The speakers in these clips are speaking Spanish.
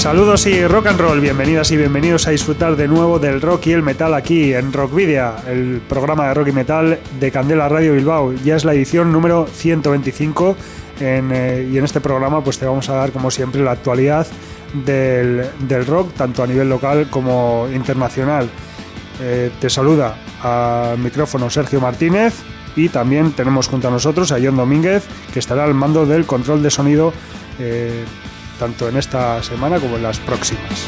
Saludos y rock and roll, bienvenidas y bienvenidos a disfrutar de nuevo del rock y el metal aquí en Rockvidia, el programa de rock y metal de Candela Radio Bilbao. Ya es la edición número 125 eh, y en este programa pues te vamos a dar como siempre la actualidad del, rock, tanto a nivel local como internacional. Eh, te saluda al micrófono Sergio Martínez y también tenemos junto a nosotros a John Domínguez que estará al mando del control de sonido. Eh, tanto en esta semana como en las próximas.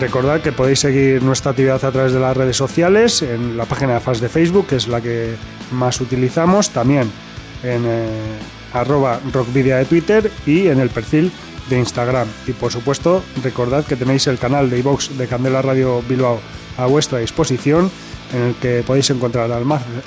Recordad que podéis seguir nuestra actividad a través de las redes sociales, en la página de fans de Facebook, que es la que más utilizamos, también en eh, arroba rockvidia de Twitter y en el perfil de Instagram. Y por supuesto, recordad que tenéis el canal de iVox de Candela Radio Bilbao a vuestra disposición en el que podéis encontrar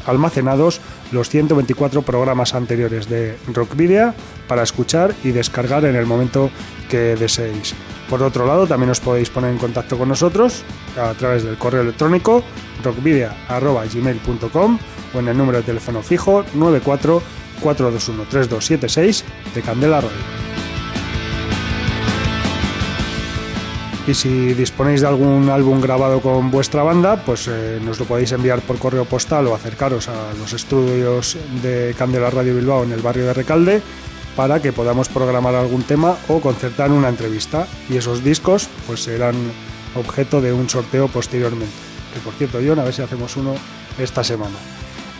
almacenados los 124 programas anteriores de Rockvidia para escuchar y descargar en el momento que deseéis. Por otro lado, también os podéis poner en contacto con nosotros a través del correo electrónico rockvidia.gmail.com o en el número de teléfono fijo 94 421 3276 de Candela. Y si disponéis de algún álbum grabado con vuestra banda, pues eh, nos lo podéis enviar por correo postal o acercaros a los estudios de Candela Radio Bilbao en el barrio de Recalde para que podamos programar algún tema o concertar una entrevista. Y esos discos pues serán objeto de un sorteo posteriormente. Que por cierto, John, a ver si hacemos uno esta semana.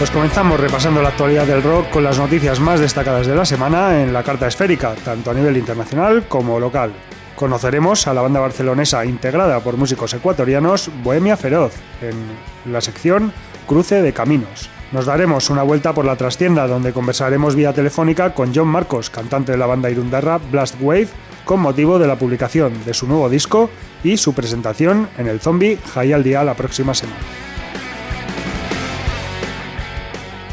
Pues comenzamos repasando la actualidad del rock con las noticias más destacadas de la semana en la carta esférica, tanto a nivel internacional como local. Conoceremos a la banda barcelonesa integrada por músicos ecuatorianos Bohemia Feroz en la sección Cruce de Caminos. Nos daremos una vuelta por la trastienda donde conversaremos vía telefónica con John Marcos, cantante de la banda irundarra Blast Wave, con motivo de la publicación de su nuevo disco y su presentación en el Zombie High al Día la próxima semana.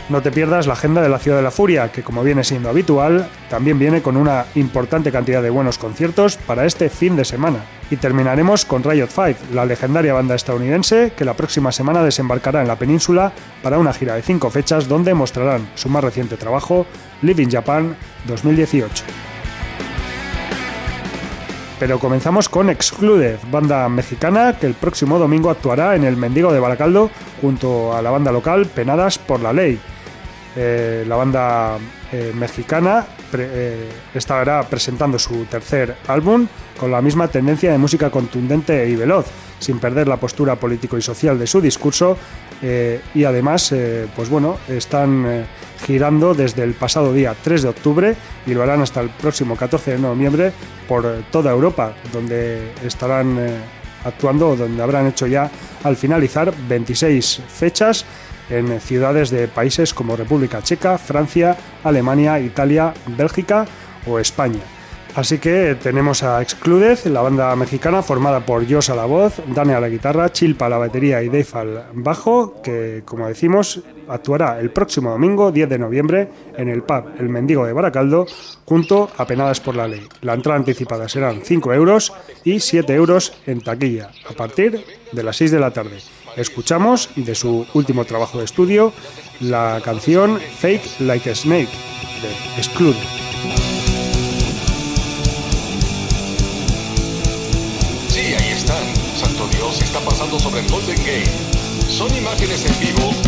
No te pierdas la agenda de la Ciudad de la Furia, que como viene siendo habitual, también viene con una importante cantidad de buenos conciertos para este fin de semana. Y terminaremos con Riot 5, la legendaria banda estadounidense que la próxima semana desembarcará en la península para una gira de cinco fechas donde mostrarán su más reciente trabajo, Living Japan 2018. Pero comenzamos con Excluded, banda mexicana que el próximo domingo actuará en el Mendigo de Baracaldo junto a la banda local Penadas por la Ley. Eh, la banda eh, mexicana eh, estará presentando su tercer álbum con la misma tendencia de música contundente y veloz, sin perder la postura político y social de su discurso y además pues bueno, están girando desde el pasado día 3 de octubre y lo harán hasta el próximo 14 de noviembre por toda Europa, donde estarán actuando donde habrán hecho ya al finalizar 26 fechas en ciudades de países como República Checa, Francia, Alemania, Italia, Bélgica o España. Así que tenemos a Excluded, la banda mexicana formada por Josh a la voz, Dani a la guitarra, Chilpa a la batería y Dave al bajo, que como decimos actuará el próximo domingo 10 de noviembre en el pub El Mendigo de Baracaldo junto a Penadas por la Ley. La entrada anticipada serán 5 euros y 7 euros en taquilla a partir de las 6 de la tarde escuchamos de su último trabajo de estudio la canción Fake Like a Snake de pasando sobre el Golden Gate. Son imágenes en vivo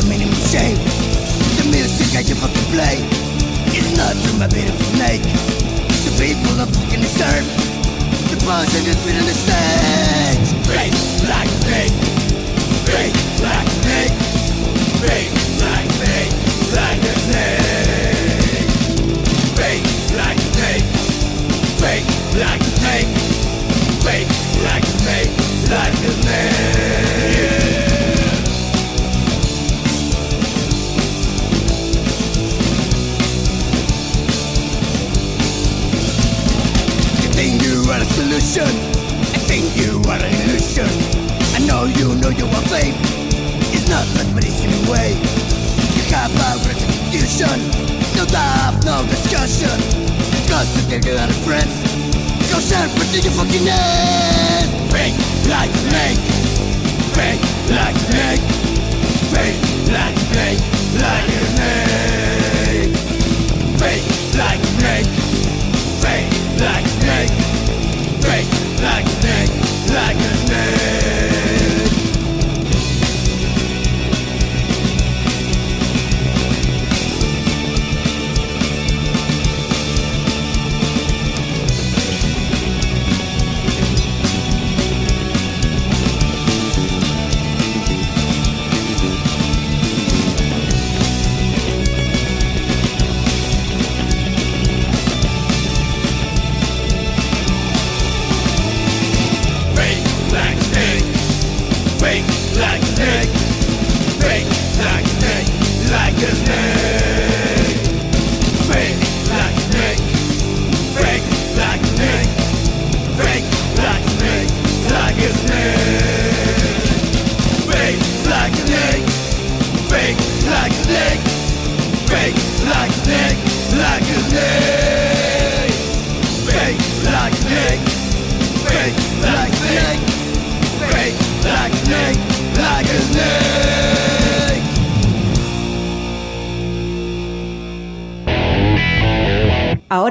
the minimum shame. The music I you fucking play is not from a beautiful snake. The people of fucking deserve the poison is within the stage. Fake black snake. Fake black snake. Fake black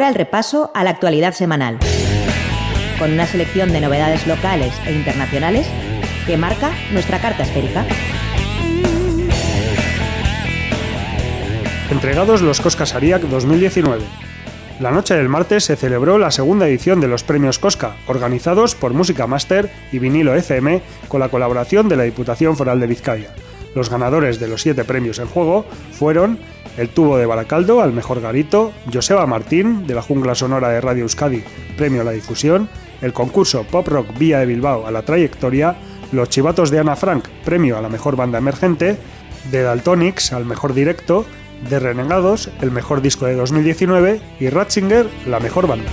El repaso a la actualidad semanal, con una selección de novedades locales e internacionales que marca nuestra carta esférica. Entregados los Cosca Sariac 2019. La noche del martes se celebró la segunda edición de los premios Cosca, organizados por Música Master y Vinilo FM con la colaboración de la Diputación Foral de Vizcaya. Los ganadores de los siete premios en juego fueron el tubo de Baracaldo al mejor garito, Joseba Martín de la Jungla Sonora de Radio Euskadi, premio a la difusión, el concurso Pop Rock Vía de Bilbao a la trayectoria, los Chivatos de Ana Frank, premio a la mejor banda emergente, de Daltonics al mejor directo, de Renegados, el mejor disco de 2019 y Ratzinger, la mejor banda.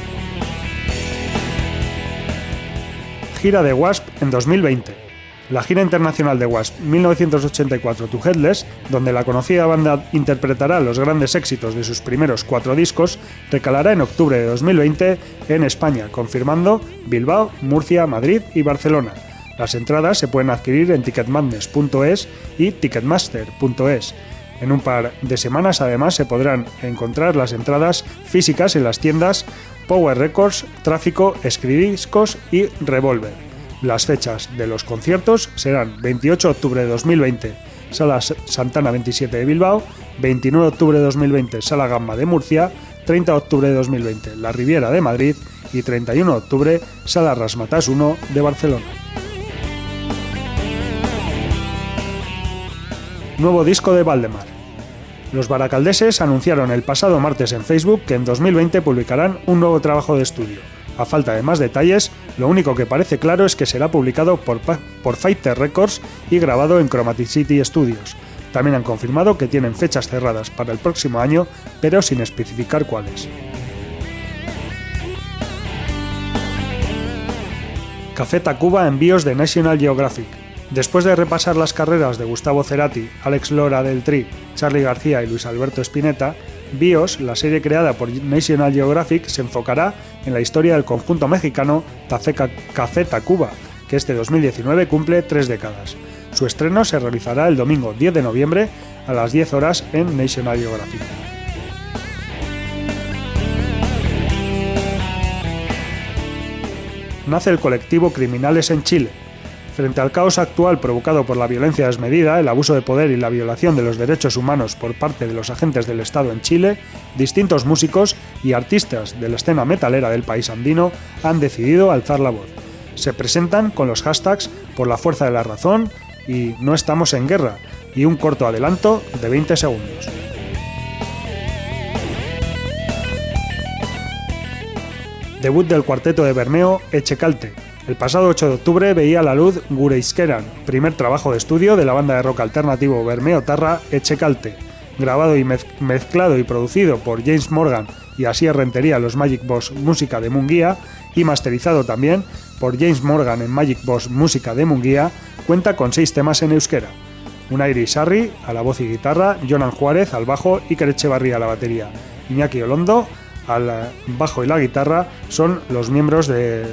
Gira de Wasp en 2020 la gira internacional de Wasp 1984 to Headless, donde la conocida banda interpretará los grandes éxitos de sus primeros cuatro discos, recalará en octubre de 2020 en España, confirmando Bilbao, Murcia, Madrid y Barcelona. Las entradas se pueden adquirir en ticketmadness.es y ticketmaster.es. En un par de semanas además se podrán encontrar las entradas físicas en las tiendas Power Records, Tráfico, Escridiscos y Revolver. Las fechas de los conciertos serán 28 de octubre de 2020, Sala Santana 27 de Bilbao, 29 de octubre de 2020, Sala Gamba de Murcia, 30 de octubre de 2020, La Riviera de Madrid y 31 de octubre, Sala Rasmatas 1 de Barcelona. Nuevo disco de Valdemar. Los baracaldeses anunciaron el pasado martes en Facebook que en 2020 publicarán un nuevo trabajo de estudio. A falta de más detalles, lo único que parece claro es que será publicado por, por Fighter Records y grabado en Chromatic City Studios. También han confirmado que tienen fechas cerradas para el próximo año, pero sin especificar cuáles. Café Tacuba envíos de National Geographic. Después de repasar las carreras de Gustavo Cerati, Alex Lora del Tri, Charlie García y Luis Alberto Spinetta, BIOS, la serie creada por National Geographic, se enfocará en la historia del conjunto mexicano Café Tacuba, que este 2019 cumple tres décadas. Su estreno se realizará el domingo 10 de noviembre a las 10 horas en National Geographic. Nace el colectivo Criminales en Chile, Frente al caos actual provocado por la violencia desmedida, el abuso de poder y la violación de los derechos humanos por parte de los agentes del Estado en Chile, distintos músicos y artistas de la escena metalera del país andino han decidido alzar la voz. Se presentan con los hashtags por la fuerza de la razón y no estamos en guerra y un corto adelanto de 20 segundos. Debut del cuarteto de Bermeo Echecalte, el pasado 8 de octubre veía la luz Gureiskeran, primer trabajo de estudio de la banda de rock alternativo Bermeo Tarra Echecalte, grabado y mezclado y producido por James Morgan y así Rentería los Magic Boss Música de Munguía y masterizado también por James Morgan en Magic Boss Música de Munguía, cuenta con seis temas en euskera. Unai Sarri a la voz y guitarra, Jonan Juárez al bajo y Echevarría a la batería. Iñaki Olondo al bajo y la guitarra son los miembros de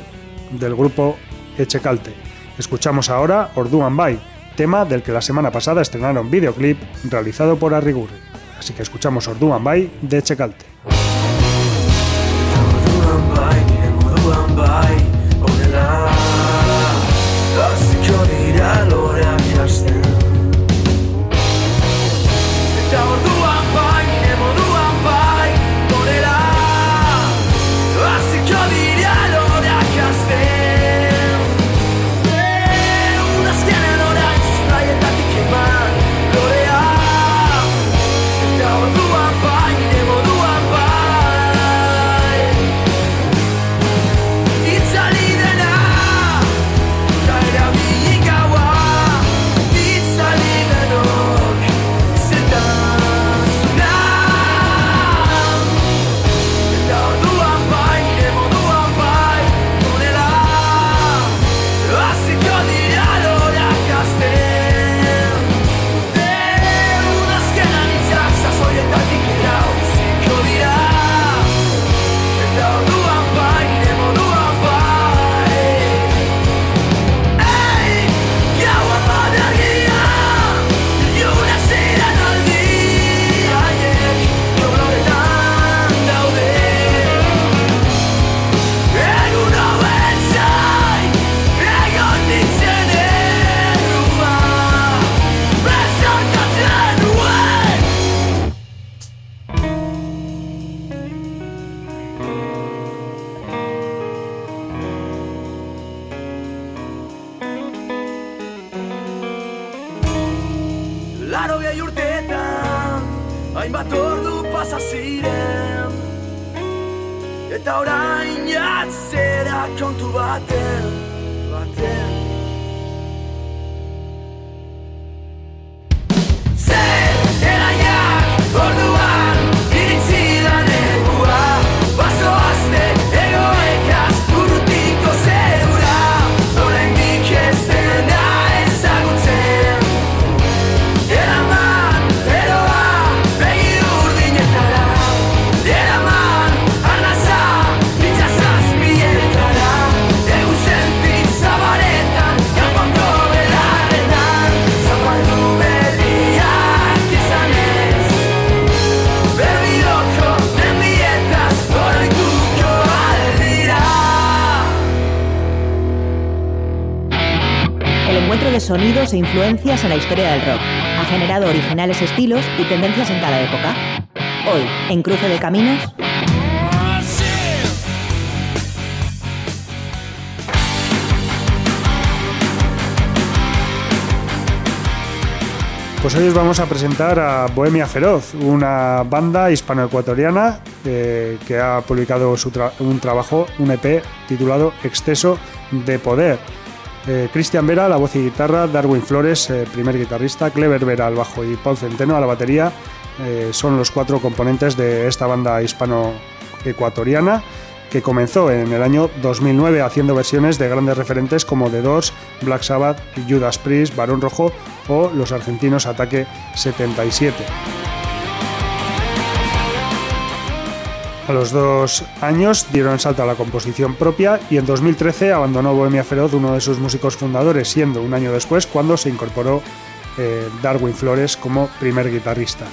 del grupo Echecalte. Escuchamos ahora Orduan Bay, tema del que la semana pasada estrenaron videoclip realizado por Arrigurri. Así que escuchamos Orduan Bay de Echecalte. racontu baten sonidos e influencias en la historia del rock. Ha generado originales estilos y tendencias en cada época. Hoy, en Cruce de Caminos, Pues hoy os vamos a presentar a Bohemia Feroz, una banda hispano-ecuatoriana eh, que ha publicado un trabajo, un EP titulado Exceso de Poder. Eh, Cristian Vera, la voz y guitarra, Darwin Flores, eh, primer guitarrista, Clever Vera al bajo y Paul Centeno a la batería. Eh, son los cuatro componentes de esta banda hispano-ecuatoriana que comenzó en el año 2009 haciendo versiones de grandes referentes como The Doors, Black Sabbath, Judas Priest, Barón Rojo o los argentinos Ataque 77. A los dos años dieron salto a la composición propia y en 2013 abandonó Bohemia Feroz, uno de sus músicos fundadores, siendo un año después cuando se incorporó eh, Darwin Flores como primer guitarrista.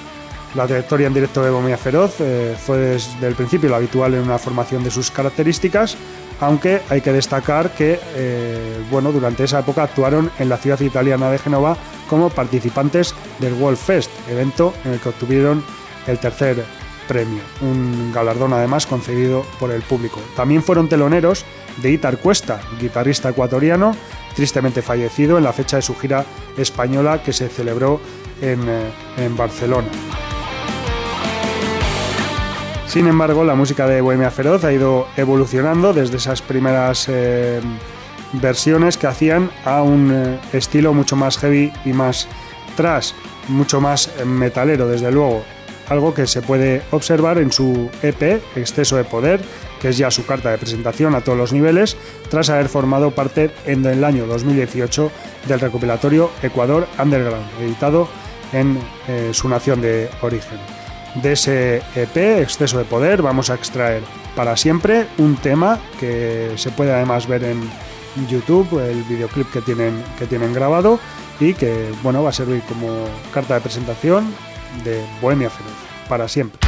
La trayectoria en directo de Bohemia Feroz eh, fue desde el principio lo habitual en una formación de sus características, aunque hay que destacar que eh, bueno, durante esa época actuaron en la ciudad italiana de Génova como participantes del World Fest, evento en el que obtuvieron el tercer premio, un galardón además concedido por el público. También fueron teloneros de Itar Cuesta, guitarrista ecuatoriano, tristemente fallecido en la fecha de su gira española que se celebró en, eh, Barcelona. Sin embargo, la música de Bohemia Feroz ha ido evolucionando desde esas primeras eh, versiones que hacían a un eh, estilo mucho más heavy y más trash, mucho más metalero, desde luego algo que se puede observar en su EP, Exceso de Poder, que es ya su carta de presentación a todos los niveles, tras haber formado parte en el año 2018 del recopilatorio Ecuador Underground, editado en eh, su nación de origen. De ese EP, Exceso de Poder, vamos a extraer para siempre un tema que se puede además ver en YouTube, el videoclip que tienen, que tienen grabado y que bueno, va a servir como carta de presentación de Bohemia Feroz, para siempre.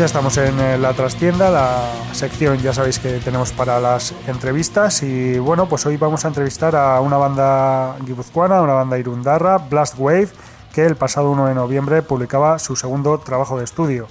Ya estamos en eh, la trastienda, la sección ya sabéis que tenemos para las entrevistas y bueno, pues hoy vamos a entrevistar a una banda guipuzcoana, una banda irundarra, Blast Wave, que el pasado 1 de noviembre publicaba su segundo trabajo de estudio,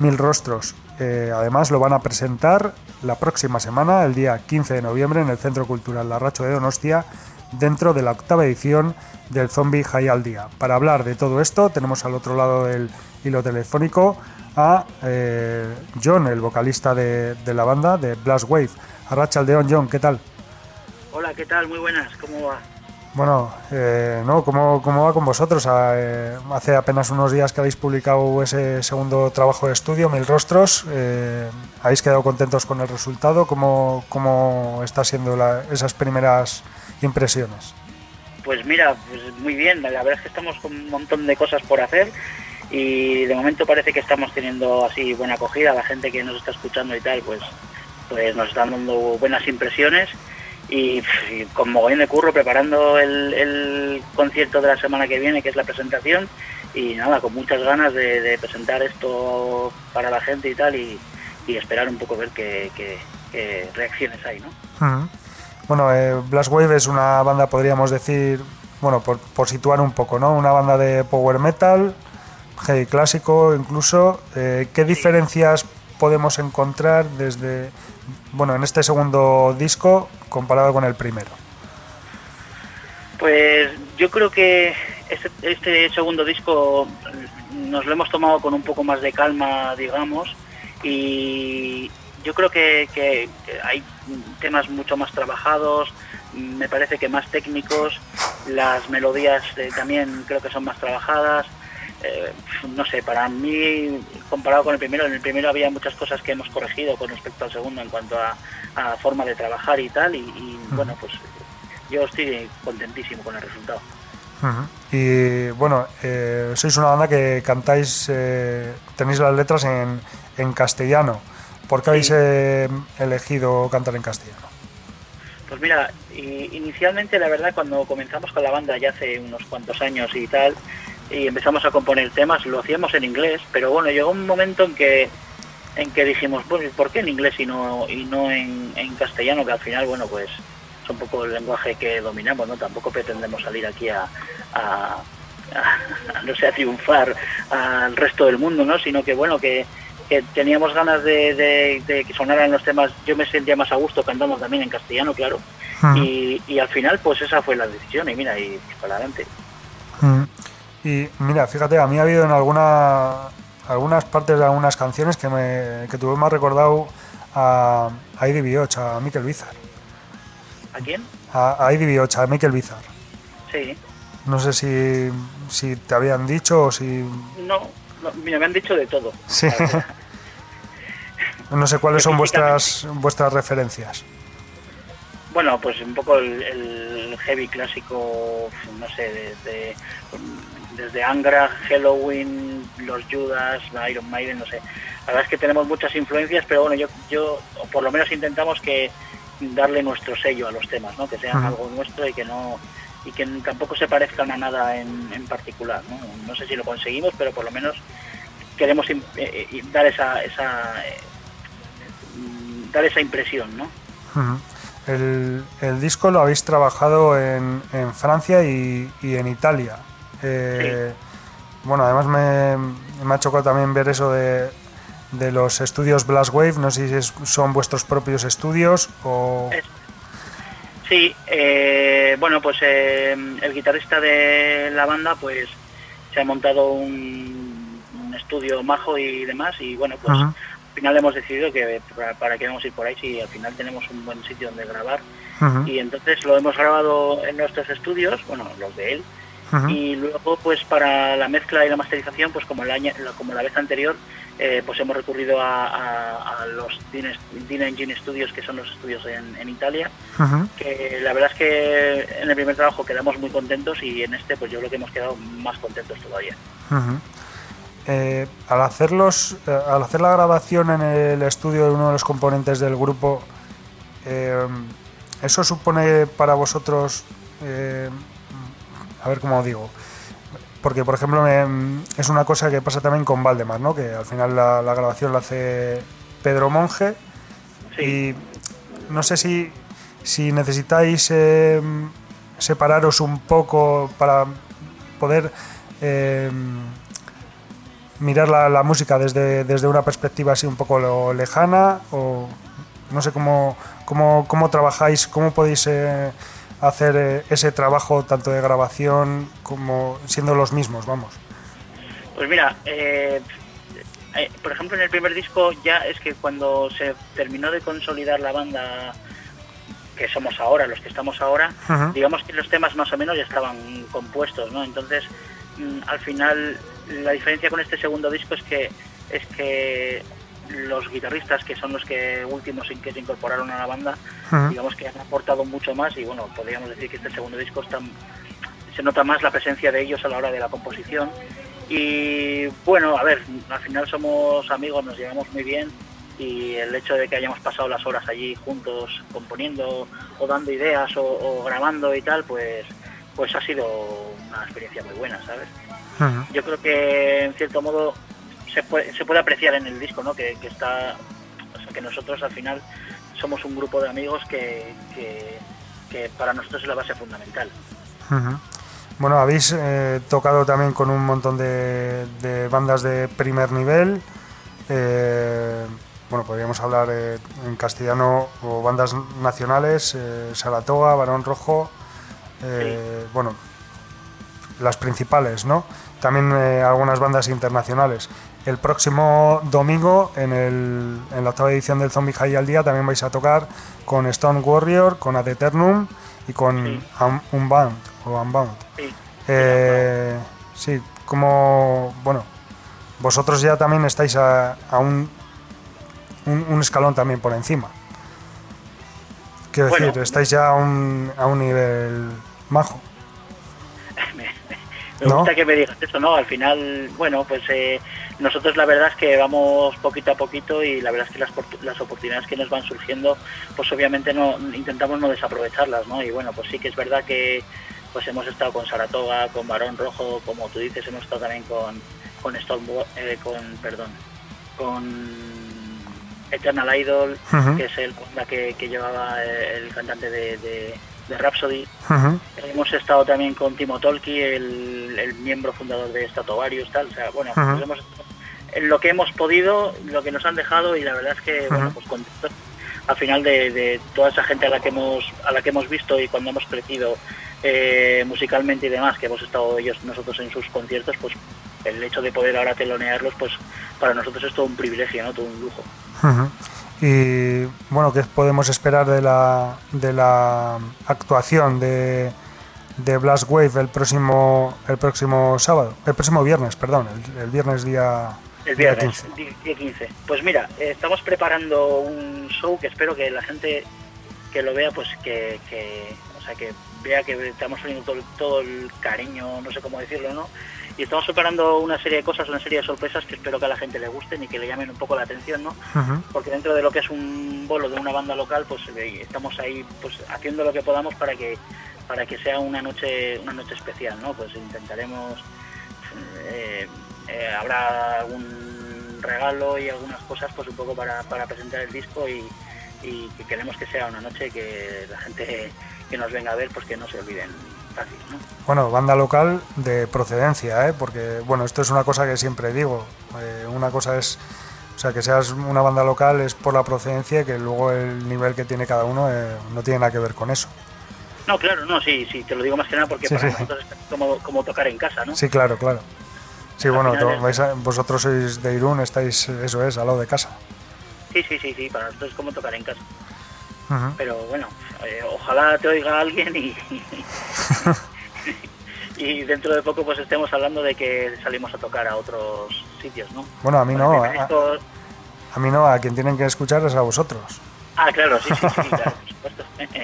Mil Rostros. Eh, además lo van a presentar la próxima semana, el día 15 de noviembre, en el Centro Cultural Larracho de Donostia, dentro de la octava edición del Zombie High al Día. Para hablar de todo esto tenemos al otro lado del hilo telefónico a eh, John, el vocalista de, de, la banda de Blast Wave. Arracha Aldeón, John, ¿qué tal? Hola, ¿qué tal? Muy buenas, ¿cómo va? Bueno, eh, no, ¿cómo, ¿cómo, va con vosotros? Ah, eh, hace apenas unos días que habéis publicado ese segundo trabajo de estudio, Mil Rostros. Eh, ¿Habéis quedado contentos con el resultado? ¿Cómo, cómo está siendo la, esas primeras impresiones? Pues mira, pues muy bien. La verdad es que estamos con un montón de cosas por hacer y de momento parece que estamos teniendo así buena acogida, la gente que nos está escuchando y tal, pues, pues nos están dando buenas impresiones y, con mogollón de curro preparando el, el, concierto de la semana que viene, que es la presentación, y nada, con muchas ganas de, de presentar esto para la gente y tal, y, esperar un poco ver qué, reacciones hay, ¿no? Bueno, eh, Blast Wave es una banda, podríamos decir, bueno, por, por situar un poco, ¿no? Una banda de power metal, heavy clásico incluso. Eh, ¿Qué diferencias podemos encontrar desde, bueno, en este segundo disco comparado con el primero? Pues yo creo que este, este segundo disco nos lo hemos tomado con un poco más de calma, digamos, y yo creo que, hay temas mucho más trabajados, me parece que más técnicos, las melodías eh, también creo que son más trabajadas, eh, no sé, para mí, comparado con el primero, en el primero había muchas cosas que hemos corregido con respecto al segundo en cuanto a, a forma de trabajar y tal, y, y uh -huh. bueno, pues yo estoy contentísimo con el resultado. Uh -huh. Y bueno, eh, sois una banda que cantáis, eh, tenéis las letras en, en castellano. ¿Por qué habéis sí. eh, elegido cantar en castellano? Pues mira, inicialmente la verdad cuando comenzamos con la banda ya hace unos cuantos años y tal, y empezamos a componer temas, lo hacíamos en inglés, pero bueno, llegó un momento en que en que dijimos, pues, ¿por qué en inglés y no y no en, en castellano? Que al final, bueno, pues es un poco el lenguaje que dominamos, ¿no? Tampoco pretendemos salir aquí a, a, a no sé, a triunfar al resto del mundo, ¿no? Sino que, bueno, que, que teníamos ganas de, de, de, que sonaran los temas, yo me sentía más a gusto cantando también en castellano, claro, uh -huh. y, y, al final pues esa fue la decisión y mira, y, y para adelante. Uh -huh. Y mira, fíjate, a mí ha habido en alguna algunas partes de algunas canciones que me que tuve más recordado a, a Eddie Bioch, a Mikel Bizar. ¿A quién? A, a Eddie Bioch, a Mikel Bizar. Sí. No sé si, si te habían dicho o si... No, no mira, me han dicho de todo. Sí. no sé cuáles son vuestras vuestras referencias. Bueno, pues un poco el, el heavy clásico, no sé, desde, desde Angra, Halloween, los Judas, Iron Maiden, no sé. La verdad es que tenemos muchas influencias, pero bueno, yo, yo por lo menos intentamos que darle nuestro sello a los temas, ¿no? Que sean uh -huh. algo nuestro y que no y que tampoco se parezcan a nada en, en particular, ¿no? No sé si lo conseguimos, pero por lo menos queremos eh, eh, dar esa, esa eh, dar esa impresión, ¿no? Uh -huh. El, el, disco lo habéis trabajado en, en Francia y, y, en Italia. Eh, sí. Bueno, además me, me, ha chocado también ver eso de, de los estudios Blast Wave. No sé si es, son vuestros propios estudios o. Sí, eh, bueno, pues eh, el guitarrista de la banda pues se ha montado un, un estudio majo y demás y bueno, pues al final hemos decidido que para, para qué vamos a ir por ahí si al final tenemos un buen sitio donde grabar y entonces lo hemos grabado en nuestros estudios, bueno, los de él, y luego pues para la mezcla y la masterización, pues como el año, la- como la vez anterior, eh, pues hemos recurrido a, a- a los Dine Engine Studios, que son los estudios en, en Italia, que la verdad es que en el primer trabajo quedamos muy contentos y en este pues yo creo que hemos quedado más contentos todavía. Eh, al hacerlos, eh, al hacer la grabación en el estudio de uno de los componentes del grupo, eh, ¿eso supone para vosotros, eh, a ver cómo digo, porque por ejemplo me- es una cosa que pasa también con Valdemar, ¿no? que al final la, la grabación la hace Pedro Monge Sí. y no sé si, si necesitáis eh, separaros un poco para poder eh, mirar la, la música desde, desde una perspectiva así un poco lo lejana o no sé cómo, cómo, cómo trabajáis, cómo podéis eh, hacer eh, ese trabajo tanto de grabación como siendo los mismos, vamos. Pues mira, eh, eh, por ejemplo en el primer disco ya es que cuando se terminó de consolidar la banda que somos ahora, los que estamos ahora, digamos que los temas más o menos ya estaban compuestos, ¿no? Entonces, mm, al final, la diferencia con este segundo disco es que es que los guitarristas, que son los que últimos en que se incorporaron a la banda, Ujú. digamos que han aportado mucho más y bueno, podríamos decir que este segundo disco está, se nota más la presencia de ellos a la hora de la composición. Y bueno, a ver, al final somos amigos, nos llevamos muy bien y el hecho de que hayamos pasado las horas allí juntos componiendo o dando ideas o, o grabando y tal, pues pues ha sido una experiencia muy buena, ¿sabes? Ujú. Yo creo que en cierto modo se puede, se puede apreciar en el disco, ¿no? Que, que está, o sea, que nosotros al final somos un grupo de amigos que, que, que para nosotros es la base fundamental. Bueno, habéis eh, tocado también con un montón de, de bandas de primer nivel. eh, bueno, podríamos hablar eh, en castellano o bandas nacionales, eh, Saratoga, Barón Rojo, eh, bueno, las principales, ¿no? También eh, algunas bandas internacionales. El próximo domingo, en, el, en la octava edición del Zombie High al Día, también vais a tocar con Stone Warrior, con Ad Eternum y con Sí. Un- Unbound o Unbound. Sí, Eh, sí, como, bueno, vosotros ya también estáis a, a un, un, un escalón también por encima. Quiero Bueno. decir, estáis ya a un, a un nivel majo. Me ¿No? gusta que me digas eso, ¿no? Al final, bueno, pues eh, nosotros la verdad es que vamos poquito a poquito y la verdad es que las, portu- las oportunidades que nos van surgiendo, pues obviamente no intentamos no desaprovecharlas, ¿no? Y bueno, pues sí que es verdad que pues hemos estado con Saratoga, con Barón Rojo, como tú dices, hemos estado también con con Storm, eh, con perdón, con Eternal Idol, que es el la que, que llevaba el cantante de, de, de Rhapsody. Hemos estado también con Timo Tolki, el, el miembro fundador de Statovarius, tal. O sea, bueno, Ajá. pues hemos en lo que hemos podido, lo que nos han dejado y la verdad es que, bueno, pues contentos al final de, de toda esa gente a la que hemos a la que hemos visto y cuando hemos crecido eh, musicalmente y demás, que hemos estado ellos nosotros en sus conciertos, pues el hecho de poder ahora telonearlos, pues para nosotros es todo un privilegio, ¿no? Todo un lujo. Y bueno, ¿qué podemos esperar de la, de la actuación de, de Blast Wave el próximo, el próximo sábado? El próximo viernes, perdón, el, el viernes día, El día viernes, 15. di- día 15. Pues mira, estamos preparando un show que espero que la gente que lo vea, pues que, que o sea, que vea que estamos poniendo todo, todo el cariño, no sé cómo decirlo, ¿no? Y estamos preparando una serie de cosas, una serie de sorpresas que espero que a la gente le gusten y que le llamen un poco la atención, ¿no? Porque dentro de lo que es un bolo de una banda local, pues eh, estamos ahí pues haciendo lo que podamos para que para que sea una noche una noche especial, ¿no? Pues intentaremos eh, eh, habrá algún regalo y algunas cosas pues un poco para, para presentar el disco y, y que queremos que sea una noche que la gente que nos venga a ver pues que no se olviden Bueno, banda local de procedencia, ¿eh? porque bueno, esto es una cosa que siempre digo. eh, una cosa es, o sea, que seas una banda local es por la procedencia, que luego el nivel que tiene cada uno eh, no tiene nada que ver con eso. No, claro, no, sí, sí, te lo digo más que nada porque Sí, para sí. nosotros es como, como tocar en casa, ¿no? Sí, claro, claro. Sí, Al bueno, final to- es- vais a- vosotros sois de Irún, estáis, eso es, al lado de casa. Sí, sí, sí, sí, para nosotros es como tocar en casa. Pero bueno, eh, ojalá te oiga alguien y, y dentro de poco pues estemos hablando de que salimos a tocar a otros sitios, ¿no? Bueno, a mí no, a, a mí no, a quien tienen que escuchar es a vosotros. Ah, claro, sí, sí, sí, claro, por supuesto.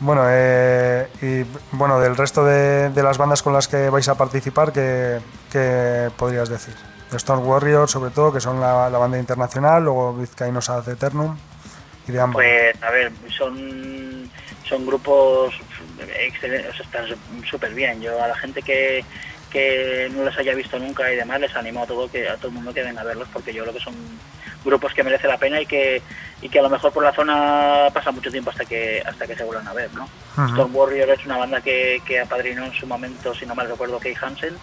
Bueno, eh, y bueno, del resto de, de las bandas con las que vais a participar, ¿qué, qué podrías decir? De Storm Warriors, sobre todo, que son la, la banda internacional, luego Vizcaínos Ad Eternum y de ambas. Pues, a ver, son, son grupos excelentes, o sea, están súper bien. Yo a la gente que, que no les haya visto nunca y demás, les animo a todo que a todo el mundo que venga a verlos porque yo creo que son grupos que merece la pena y que y que a lo mejor por la zona pasa mucho tiempo hasta que hasta que se vuelvan a ver, ¿no? Storm Warrior es una banda que, que apadrinó en su momento, si no mal recuerdo, Kay Hansen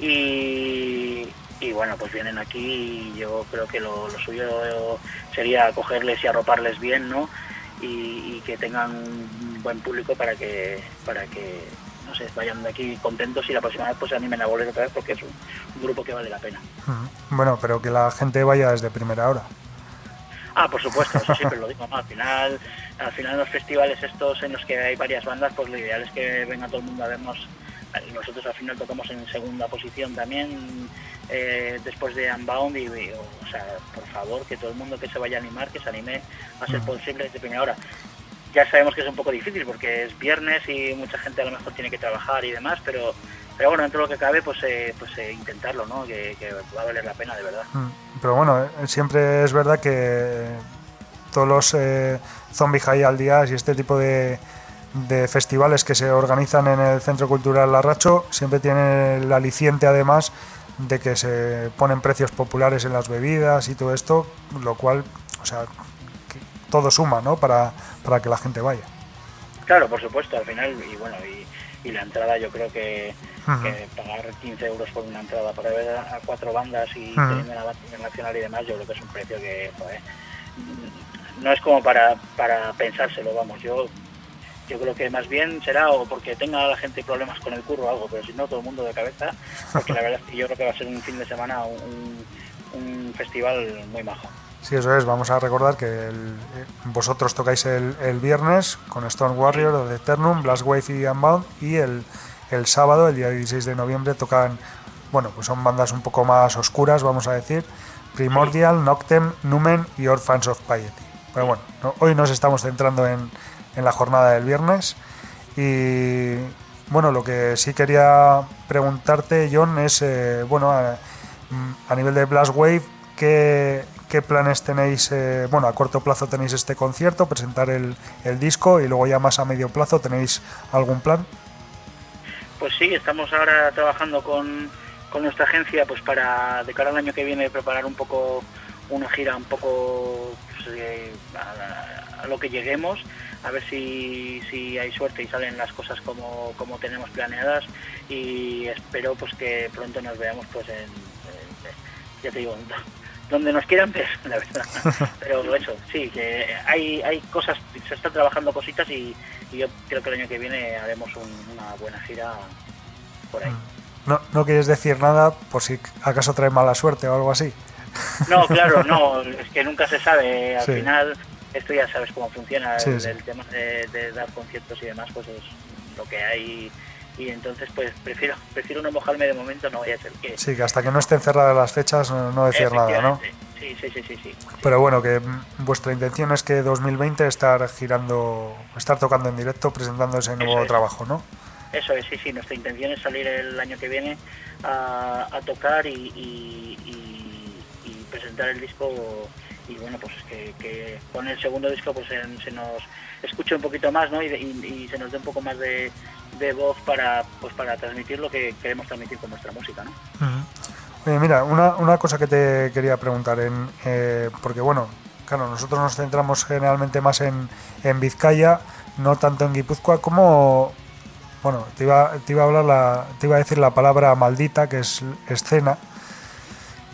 y, y bueno, pues vienen aquí y yo creo que lo, lo suyo sería acogerles y arroparles bien, ¿no? Y, y que tengan un buen público para que para que no sé, vayan de aquí contentos y la próxima vez pues se animen a volver otra vez porque es un, un grupo que vale la pena. Bueno, pero que la gente vaya desde primera hora. Ah, por supuesto, eso siempre lo digo, ¿no? Al final, al final los festivales estos en los que hay varias bandas, pues lo ideal es que venga todo el mundo a vernos. Nosotros al final tocamos en segunda posición también, eh, después de Unbound, y, y, o sea, por favor, que todo el mundo que se vaya a animar, que se anime a ser posible desde primera hora. Ya sabemos que es un poco difícil porque es viernes y mucha gente a lo mejor tiene que trabajar y demás, pero pero bueno, dentro de lo que cabe, pues eh, pues eh, intentarlo, ¿no? Que, que va a valer la pena, de verdad. Mm. Pero bueno, eh, siempre es verdad que todos los eh, Zombie High al día y este tipo de, de festivales que se organizan en el Centro Cultural Larracho siempre tienen el aliciente además de que se ponen precios populares en las bebidas y todo esto, lo cual, o sea, que todo suma, ¿no? Para, para que la gente vaya. Claro, por supuesto, al final, y bueno, y, y la entrada yo creo que, pagar 15 euros por una entrada para ver a, cuatro bandas y Ujú. teniendo una banda internacional y demás, yo creo que es un precio que, joder, no es como para, para pensárselo, vamos, yo yo creo que más bien será o porque tenga la gente problemas con el curro o algo, pero si no, todo el mundo de cabeza, porque la verdad es que yo creo que va a ser un fin de semana un, un festival muy majo. Sí, eso es. Vamos a recordar que el- eh, vosotros tocáis el, el viernes con Stone Warrior, The Eternum, Blast Wave y Unbound y el, el sábado, el día 16 de noviembre, tocan, bueno, pues son bandas un poco más oscuras, vamos a decir, Primordial, Noctem, Numen y Orphans of Piety. Pero bueno, no- hoy nos estamos centrando en, en la jornada del viernes y bueno, lo que sí quería preguntarte, John, es, eh, bueno, a, a nivel de Blast Wave, ¿qué, qué planes tenéis? eh, bueno, a corto plazo tenéis este concierto, presentar el, el disco y luego ya más a medio plazo tenéis algún plan. Pues sí, estamos ahora trabajando con, con nuestra agencia pues para de cara al año que viene preparar un poco una gira un poco pues, eh, a, a lo que lleguemos, a ver si, si hay suerte y salen las cosas como, como tenemos planeadas y espero pues que pronto nos veamos pues en, en- ya te digo, donde nos quieran ver, la verdad. Pero eso, sí, que hay, hay cosas, se está trabajando cositas y, y yo creo que el año que viene haremos un- una buena gira por ahí. No, no quieres decir nada por si acaso trae mala suerte o algo así. No, claro, no, es que nunca se sabe. Al Sí. final, esto ya sabes cómo funciona, Sí, el, sí. el tema de, de dar conciertos y demás, pues es lo que hay. Y entonces, pues prefiero prefiero no mojarme de momento, no vaya a ser que. Sí, que hasta que no estén cerradas las fechas no, no decir nada, ¿no? Sí, sí, sí, sí, sí. Pero bueno, que vuestra intención es que 2020 estar girando, estar tocando en directo, presentando ese nuevo es. trabajo, ¿no? Eso es, sí, sí. Nuestra intención es salir el año que viene a, a tocar y, y- y- y presentar el disco. Y bueno, pues que, que con el segundo disco pues en- se nos escuche un poquito más, ¿no? Y, y- y se nos dé un poco más de, de voz para pues para transmitir lo que queremos transmitir con nuestra música, ¿no? Oye, mira, una, una cosa que te quería preguntar, en, eh, porque bueno, claro, nosotros nos centramos generalmente más en, en Vizcaya, no tanto en Guipúzcoa, como, bueno, te iba, te iba a hablar la, te iba a decir la palabra maldita, que es escena,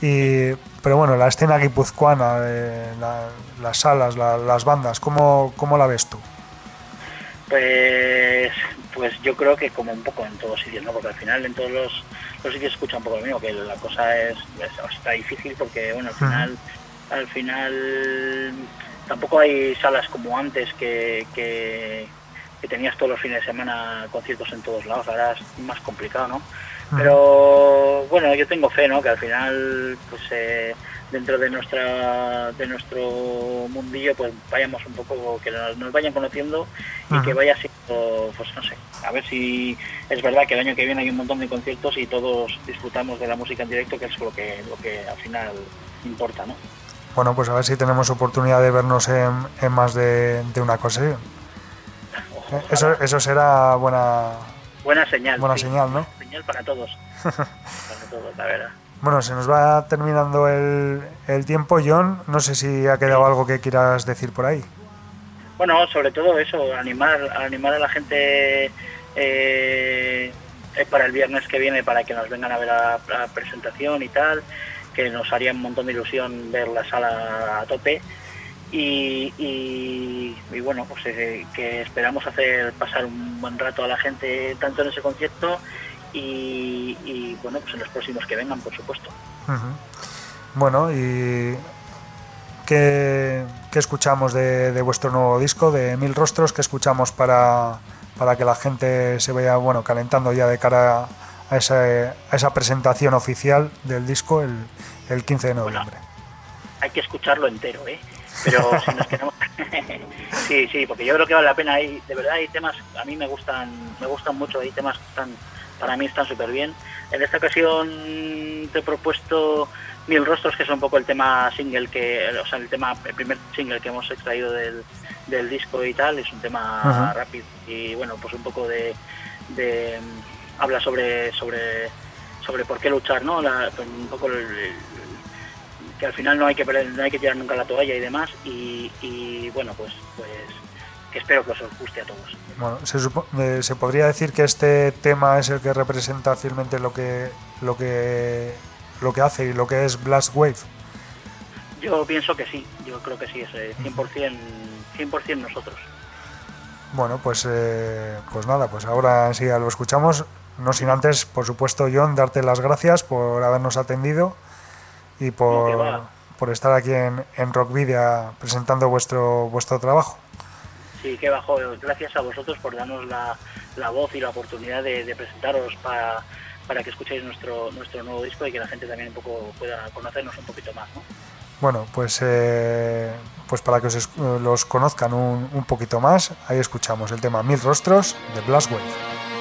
y, pero bueno, la escena guipuzcoana, eh, la- las salas, la- las bandas, ¿cómo, ¿cómo la ves tú? Pues, pues yo creo que como un poco en todos sitios, ¿no? Porque al final en todos los, los sitios se escucha un poco lo mismo, que la cosa es, es- está difícil porque, bueno, al final, al final tampoco hay salas como antes que, que, que tenías todos los fines de semana conciertos en todos lados, ahora es más complicado, ¿no? Pero bueno, yo tengo fe, ¿no? Que al final, pues eh, dentro de nuestra de nuestro mundillo, pues vayamos un poco, que nos, nos vayan conociendo y Ajá. que vaya siendo, pues no sé, a ver si es verdad que el año que viene hay un montón de conciertos y todos disfrutamos de la música en directo, que es lo que lo que al final importa, ¿no? Bueno, pues a ver si tenemos oportunidad de vernos en, en más de, de una ocasión. Ojalá. Eso, eso será buena, buena señal. buena sí. señal, ¿no? Para todos. para todos, la verdad. Bueno, se nos va terminando el, el tiempo, John. No sé si ha quedado algo que quieras decir por ahí. Bueno, sobre todo eso, animar, animar a la gente eh, eh, para el viernes que viene, para que nos vengan a ver la, la presentación y tal, que nos haría un montón de ilusión ver la sala a tope. Y, y- y bueno, pues eh, que esperamos hacer pasar un buen rato a la gente tanto en ese concierto y, y, bueno, pues en los próximos que vengan, por supuesto. Bueno, y ¿qué, qué escuchamos de, de vuestro nuevo disco, de Mil Rostros? ¿Qué escuchamos para, para que la gente se vaya bueno, calentando ya de cara a esa, a esa presentación oficial del disco el, el 15 de noviembre? hay que escucharlo entero, ¿eh? Pero si nos queremos... sí, sí, porque yo creo que vale la pena. Hay, de verdad hay temas, a mí me gustan, me gustan mucho, hay temas que están, para mí están súper bien. En esta ocasión te he propuesto Mil Rostros, que es un poco el tema single que, o sea, el tema, el primer single que hemos extraído del, del disco y tal, es un tema Ajá. rápido y bueno, pues un poco de, de habla sobre sobre sobre por qué luchar, ¿no? La- pues un poco el- el- que al final no hay que perder- no hay que tirar nunca la toalla y demás y, y, bueno pues pues que espero que os guste a todos Bueno, se, supo- eh, se podría decir que este tema es el que representa fielmente lo que, lo que, lo que hace y lo que es Blast Wave. yo pienso que sí yo creo que sí es eh, 100% 100% nosotros Bueno, pues, eh, pues nada, pues ahora sí ya lo escuchamos. No sin antes, por supuesto, John, darte las gracias por habernos atendido y por, por estar aquí en, en Rockvidia presentando vuestro, vuestro trabajo. Sí que bajo gracias a vosotros por darnos la, la voz y la oportunidad de, presentaros para para que escuchéis nuestro nuestro nuevo disco y que la gente también un poco pueda conocernos un poquito más ¿no? Bueno, pues, eh, pues para que os los conozcan un, un poquito más, ahí escuchamos el tema Mil Rostros de Blast Wave.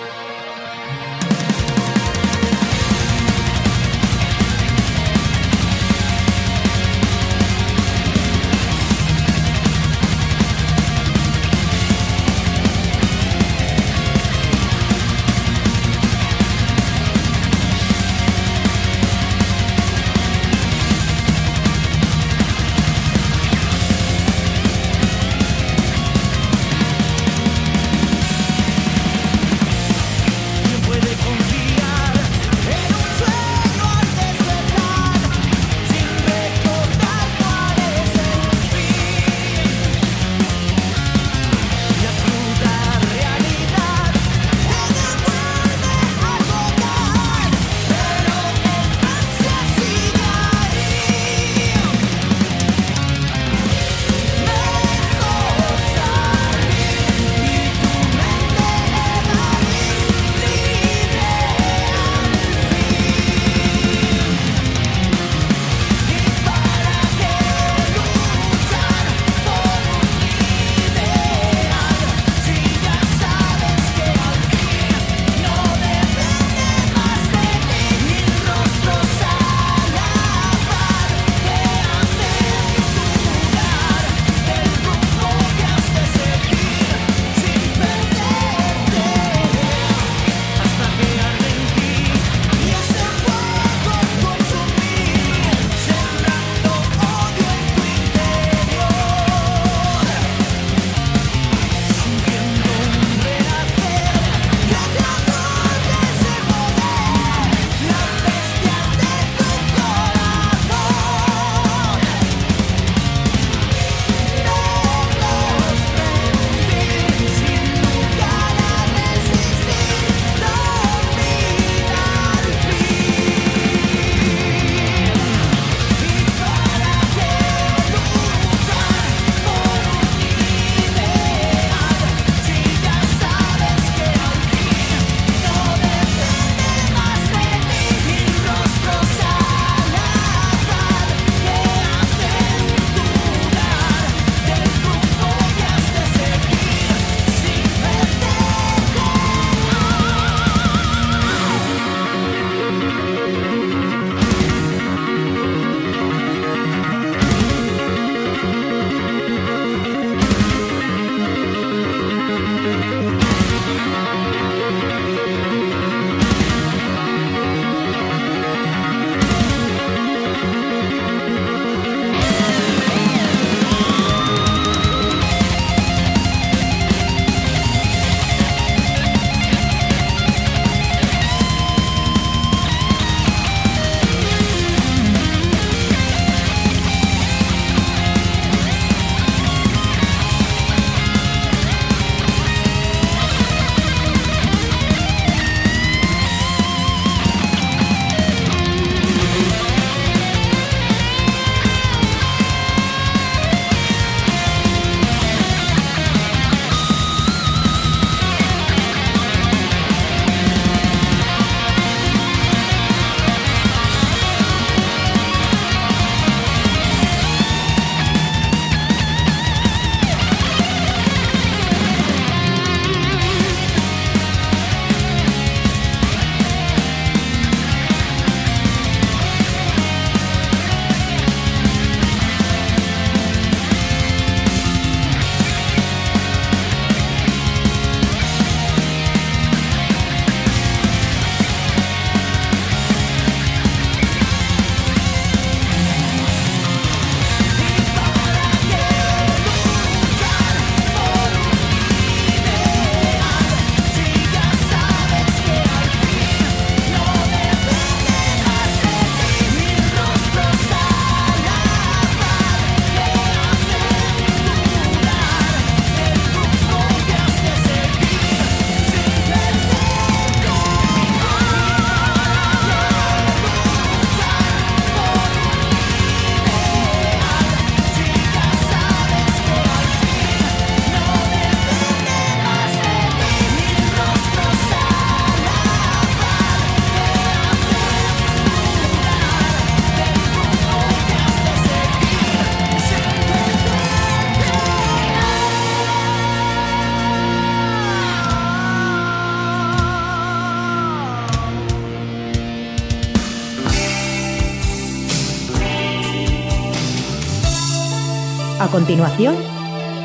Continuación,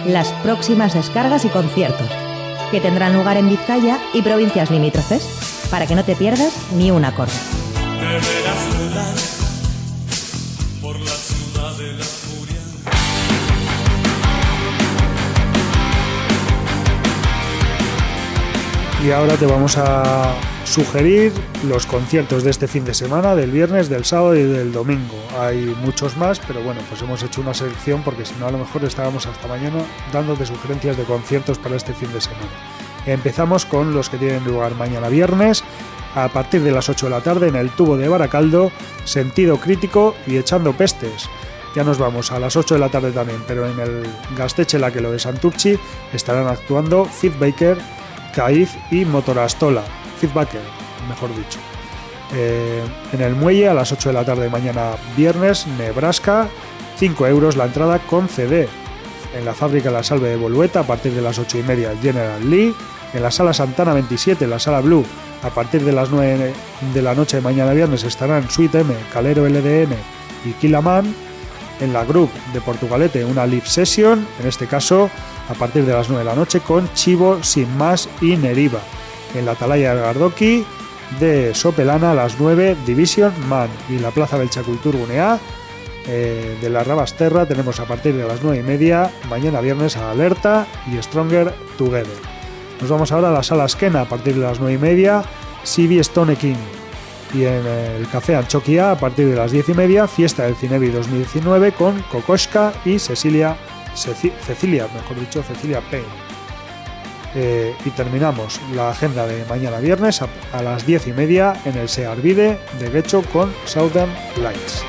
las próximas descargas y conciertos, que tendrán lugar en Vizcaya y provincias limítrofes, para que no te pierdas ni un acorde. Y ahora te vamos a sugerir los conciertos de este fin de semana, del viernes, del sábado y del domingo. Hay muchos más, pero bueno, pues hemos hecho una selección porque si no a lo mejor estábamos hasta mañana dándote sugerencias de conciertos para este fin de semana. Empezamos con los que tienen lugar mañana viernes, a partir de las 8 de la tarde en el tubo de Baracaldo, sentido crítico y echando pestes. Ya nos vamos a las 8 de la tarde también, pero en el Gasteche lo de Santurchi estarán actuando Fit Baker, Caif y Motorastola feedbacker, mejor dicho. Eh, en el muelle a las 8 de la tarde mañana viernes, Nebraska, 5 euros la entrada con CD. En la fábrica La Salve de Bolueta a partir de las 8 y media General Lee. En la sala Santana 27, la sala Blue, a partir de las 9 de la noche de mañana viernes estarán Suite M, Calero LDN y Killaman. En la Group de Portugalete una live session, en este caso a partir de las 9 de la noche con Chivo, Sin Más y Neriva en la Atalaya Gardoki, de Sopelana a las 9 Division Man y la Plaza del Chacultur Gunea eh, de la Rabasterra tenemos a partir de las 9 y media mañana viernes a Alerta y Stronger Together. Nos vamos ahora a la sala Esquena a partir de las 9 y media CB Stone King y en el Café Anchoquia a partir de las 10 y media Fiesta del Cinevi 2019 con Kokoschka y Cecilia, Cecilia, mejor dicho, Cecilia Payne. Eh, y terminamos la agenda de mañana viernes a, las 10 y media en el Searvide de Gecho con Southern Lights.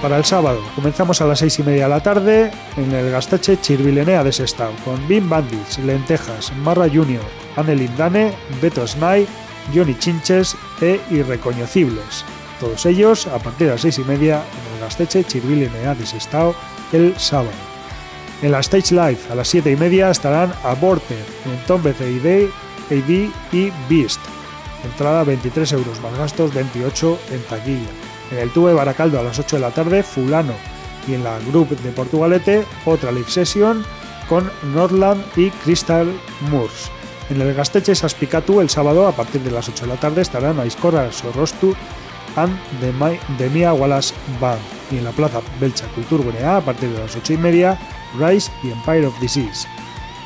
Para el sábado comenzamos a las 6 y media de la tarde en el Gasteche Chirvilenea de Sestao con Bim Bandits, Lentejas, Marra Junior, Annelin Dane, Beto Snai, Johnny Chinches e Irreconocibles. Todos ellos a partir de las seis y media en el Gasteche Chirvili de Sestao el sábado. En la Stage Live a las siete y media estarán Aborted, en Tombe CID, AD y Beast. Entrada 23 euros más gastos 28 en taquilla. En el tubo de Baracaldo a las 8 de la tarde Fulano y en la Group de Portugalete otra live session con Norland y Crystal Moors. En el Gasteche Saspicatu el sábado a partir de las 8 de la tarde estarán Aiscora Sorostu and de Mia Wallace Band y en la plaza Belcha Gunea a partir de las 8 y media Rise y Empire of Disease.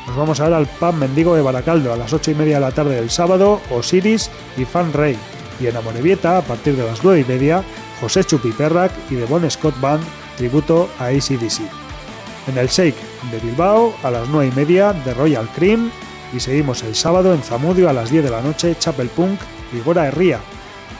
Nos vamos ahora al pub Mendigo de Baracaldo a las 8 y media de la tarde del sábado Osiris y Fan Rey y en Amorebieta a partir de las 9 y media José Chupi Perrac y The Bon Scott Band tributo a ACDC. En el Shake de Bilbao a las 9 y media de Royal Cream y seguimos el sábado en Zamudio a las 10 de la noche Chapel Punk y Gora Herría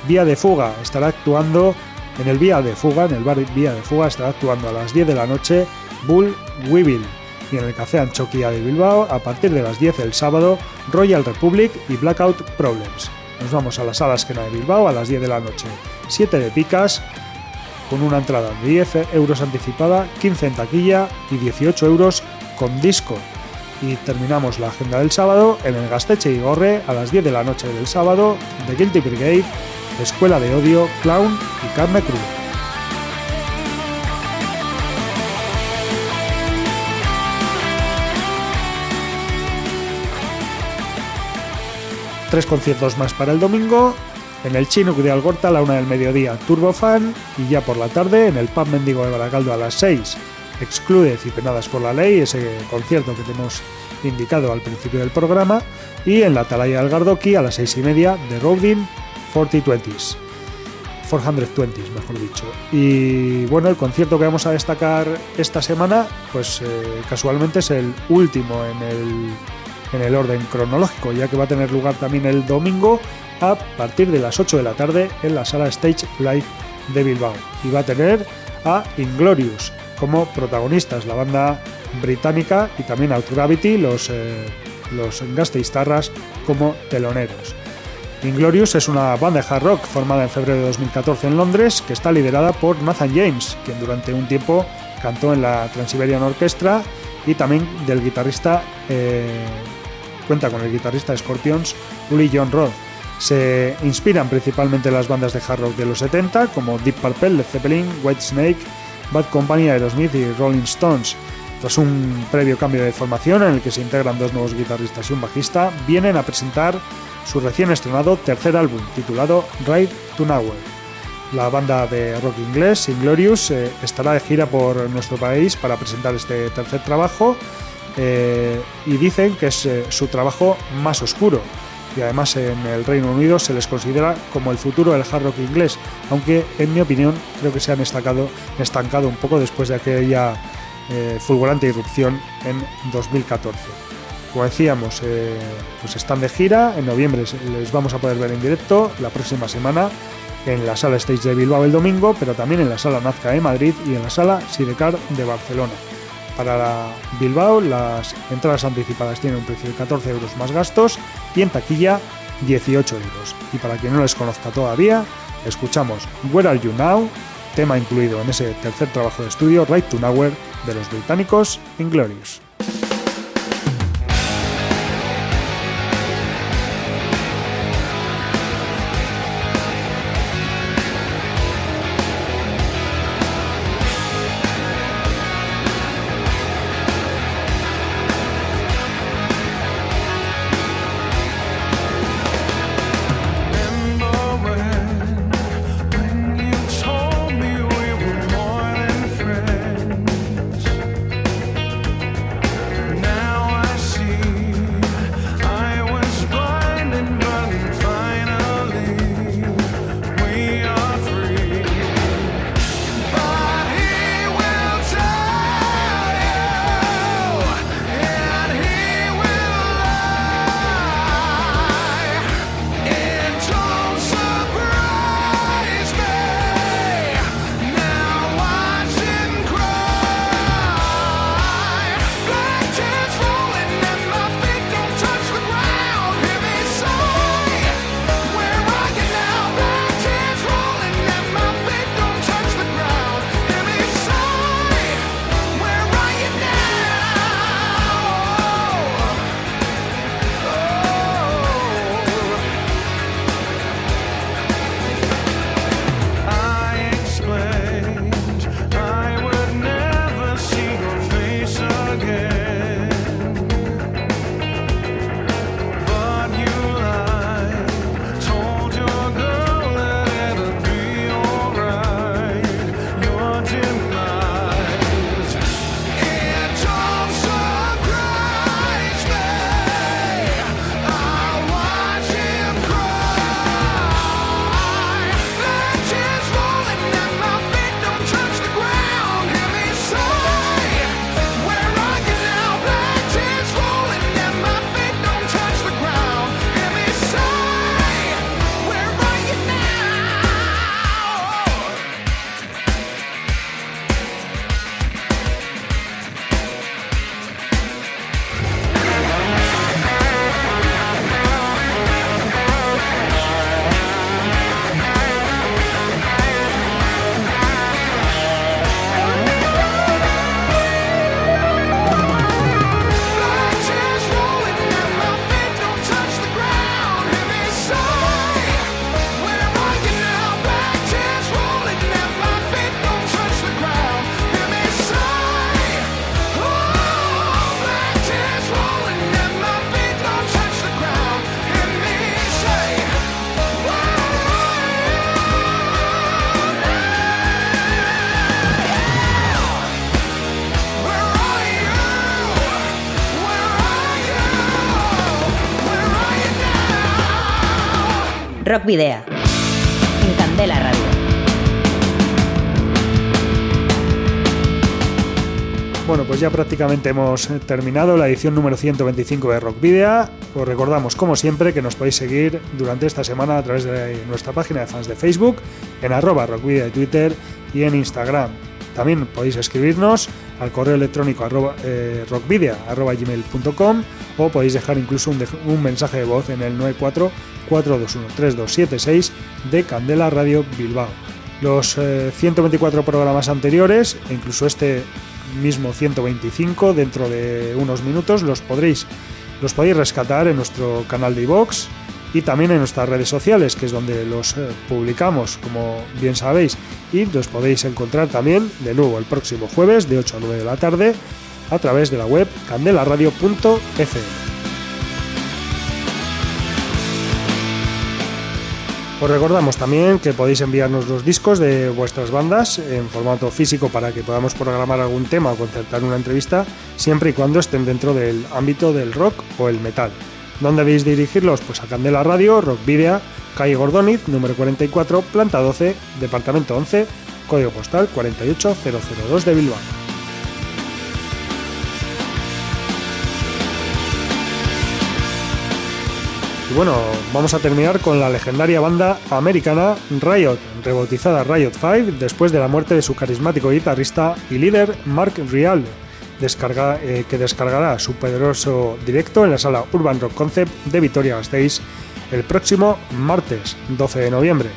Vía de Fuga estará actuando en el Vía de Fuga, en el bar Vía de Fuga estará actuando a las 10 de la noche Bull Weevil y en el Café Anchoquia de Bilbao a partir de las 10 el sábado Royal Republic y Blackout Problems. Nos vamos a la sala esquina de Bilbao a las 10 de la noche. 7 de picas con una entrada de 10 euros anticipada, 15 en taquilla y 18 euros con disco. Y terminamos la agenda del sábado en el Gasteche y Gorre a las 10 de la noche del sábado, The Guilty Brigade Escuela de Odio, Clown y Carne Cruda. Tres conciertos más para el domingo. En el Chinook de Algorta a la una del mediodía, Turbofan. Y ya por la tarde, en el Pub Mendigo de Baracaldo a las 6, Exclude y Penadas por la Ley, ese concierto que tenemos indicado al principio del programa. Y en la Atalaya del Gardoki a las seis y media, de Rodin 4020s. 420s, mejor dicho. Y bueno, el concierto que vamos a destacar esta semana, pues eh, casualmente es el último en el, en el orden cronológico, ya que va a tener lugar también el domingo a partir de las 8 de la tarde en la sala Stage Live de Bilbao. Y va a tener a Inglorious como protagonistas, la banda británica y también Outgravity, los, eh, los Gasteiztarras como teloneros. Inglorious es una banda de hard rock formada en febrero de 2014 en Londres que está liderada por Nathan James, quien durante un tiempo cantó en la Transiberian Orchestra y también del guitarrista, eh, cuenta con el guitarrista de Scorpions, Uli John Roth. Se inspiran principalmente en las bandas de hard rock de los 70, como Deep Purple, Led Zeppelin, White Snake, Bad Company, Aerosmith y Rolling Stones. Tras un previo cambio de formación en el que se integran dos nuevos guitarristas y un bajista, vienen a presentar su recién estrenado tercer álbum, titulado Ride to Nowhere. La banda de rock inglés, Inglorious, eh, estará de gira por nuestro país para presentar este tercer trabajo eh, y dicen que es eh, su trabajo más oscuro. Y además en el Reino Unido se les considera como el futuro del hard rock inglés, aunque en mi opinión creo que se han estancado, estancado un poco después de aquella fulgurante irrupción en 2014. Como decíamos, pues están de gira, en noviembre les vamos a poder ver en directo, la próxima semana en la sala Stage de Bilbao el domingo, pero también en la sala Nazca de Madrid y en la sala Sidecar de Barcelona. Para Bilbao las entradas anticipadas tienen un precio de 14 euros más gastos y en taquilla 18 euros. Y para quien no les conozca todavía, escuchamos Where Are You Now, tema incluido en ese tercer trabajo de estudio Right to Nowhere de los británicos Inglorious. Rock Video. En Candela Radio. Bueno, pues ya prácticamente hemos terminado la edición número 125 de Rock Video. Os recordamos, como siempre, que nos podéis seguir durante esta semana a través de nuestra página de fans de Facebook, en arroba rockvidea de Twitter y en Instagram. También podéis escribirnos al correo electrónico arroba, eh, o podéis dejar incluso un, mensaje de voz en el 94 421-3276 de Candela Radio Bilbao. Los 124 eh, programas anteriores, e incluso este mismo 125, dentro de unos minutos, los podréis los podéis rescatar en nuestro canal de iVox y también en nuestras redes sociales, que es donde los eh, publicamos, como bien sabéis, y los podéis encontrar también de nuevo el próximo jueves de 8 a 9 de la tarde a través de la web candelaradio.fm. Os recordamos también que podéis enviarnos los discos de vuestras bandas en formato físico para que podamos programar algún tema o concertar una entrevista, siempre y cuando estén dentro del ámbito del rock o el metal. ¿Dónde debéis dirigirlos? Pues a Candela Radio, Rock Video, calle Gordoniz, número 44, planta 12, departamento 11, código postal 48002 de Bilbao. Y bueno, vamos a terminar con la legendaria banda americana Riot, rebautizada Riot 5 después de la muerte de su carismático guitarrista y líder Mark Rial, eh, que descargará su poderoso directo en la sala Urban Rock Concept de Vitoria-Gasteiz el próximo martes 12 de noviembre.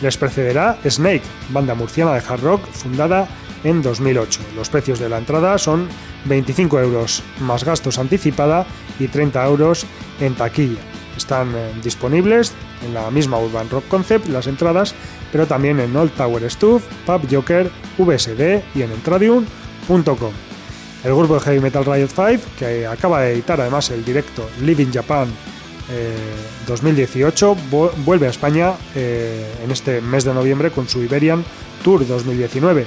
Les precederá Snake, banda murciana de hard rock fundada en 2008. Los precios de la entrada son 25 euros más gastos anticipada y 30 euros en taquilla. Están eh, disponibles en la misma Urban Rock Concept las entradas, pero también en Old Tower Stuff, Pub Joker, VSD y en entradium.com. El grupo de heavy metal Riot 5, que acaba de editar además el directo Living Japan 2018, eh, vuelve a España eh, en este mes de noviembre con su Iberian Tour 2019.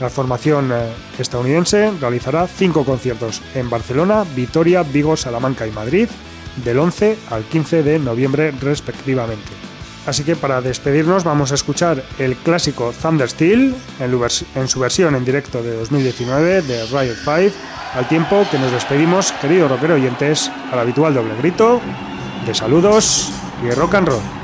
La formación estadounidense realizará cinco conciertos en Barcelona, Vitoria, Vigo, Salamanca y Madrid del 11 al 15 de noviembre respectivamente. Así que para despedirnos vamos a escuchar el clásico Thunder Steel en, su versión en directo de 2019 de Riot 5, al tiempo que nos despedimos, queridos rockero oyentes, al habitual doble grito de saludos y rock and roll.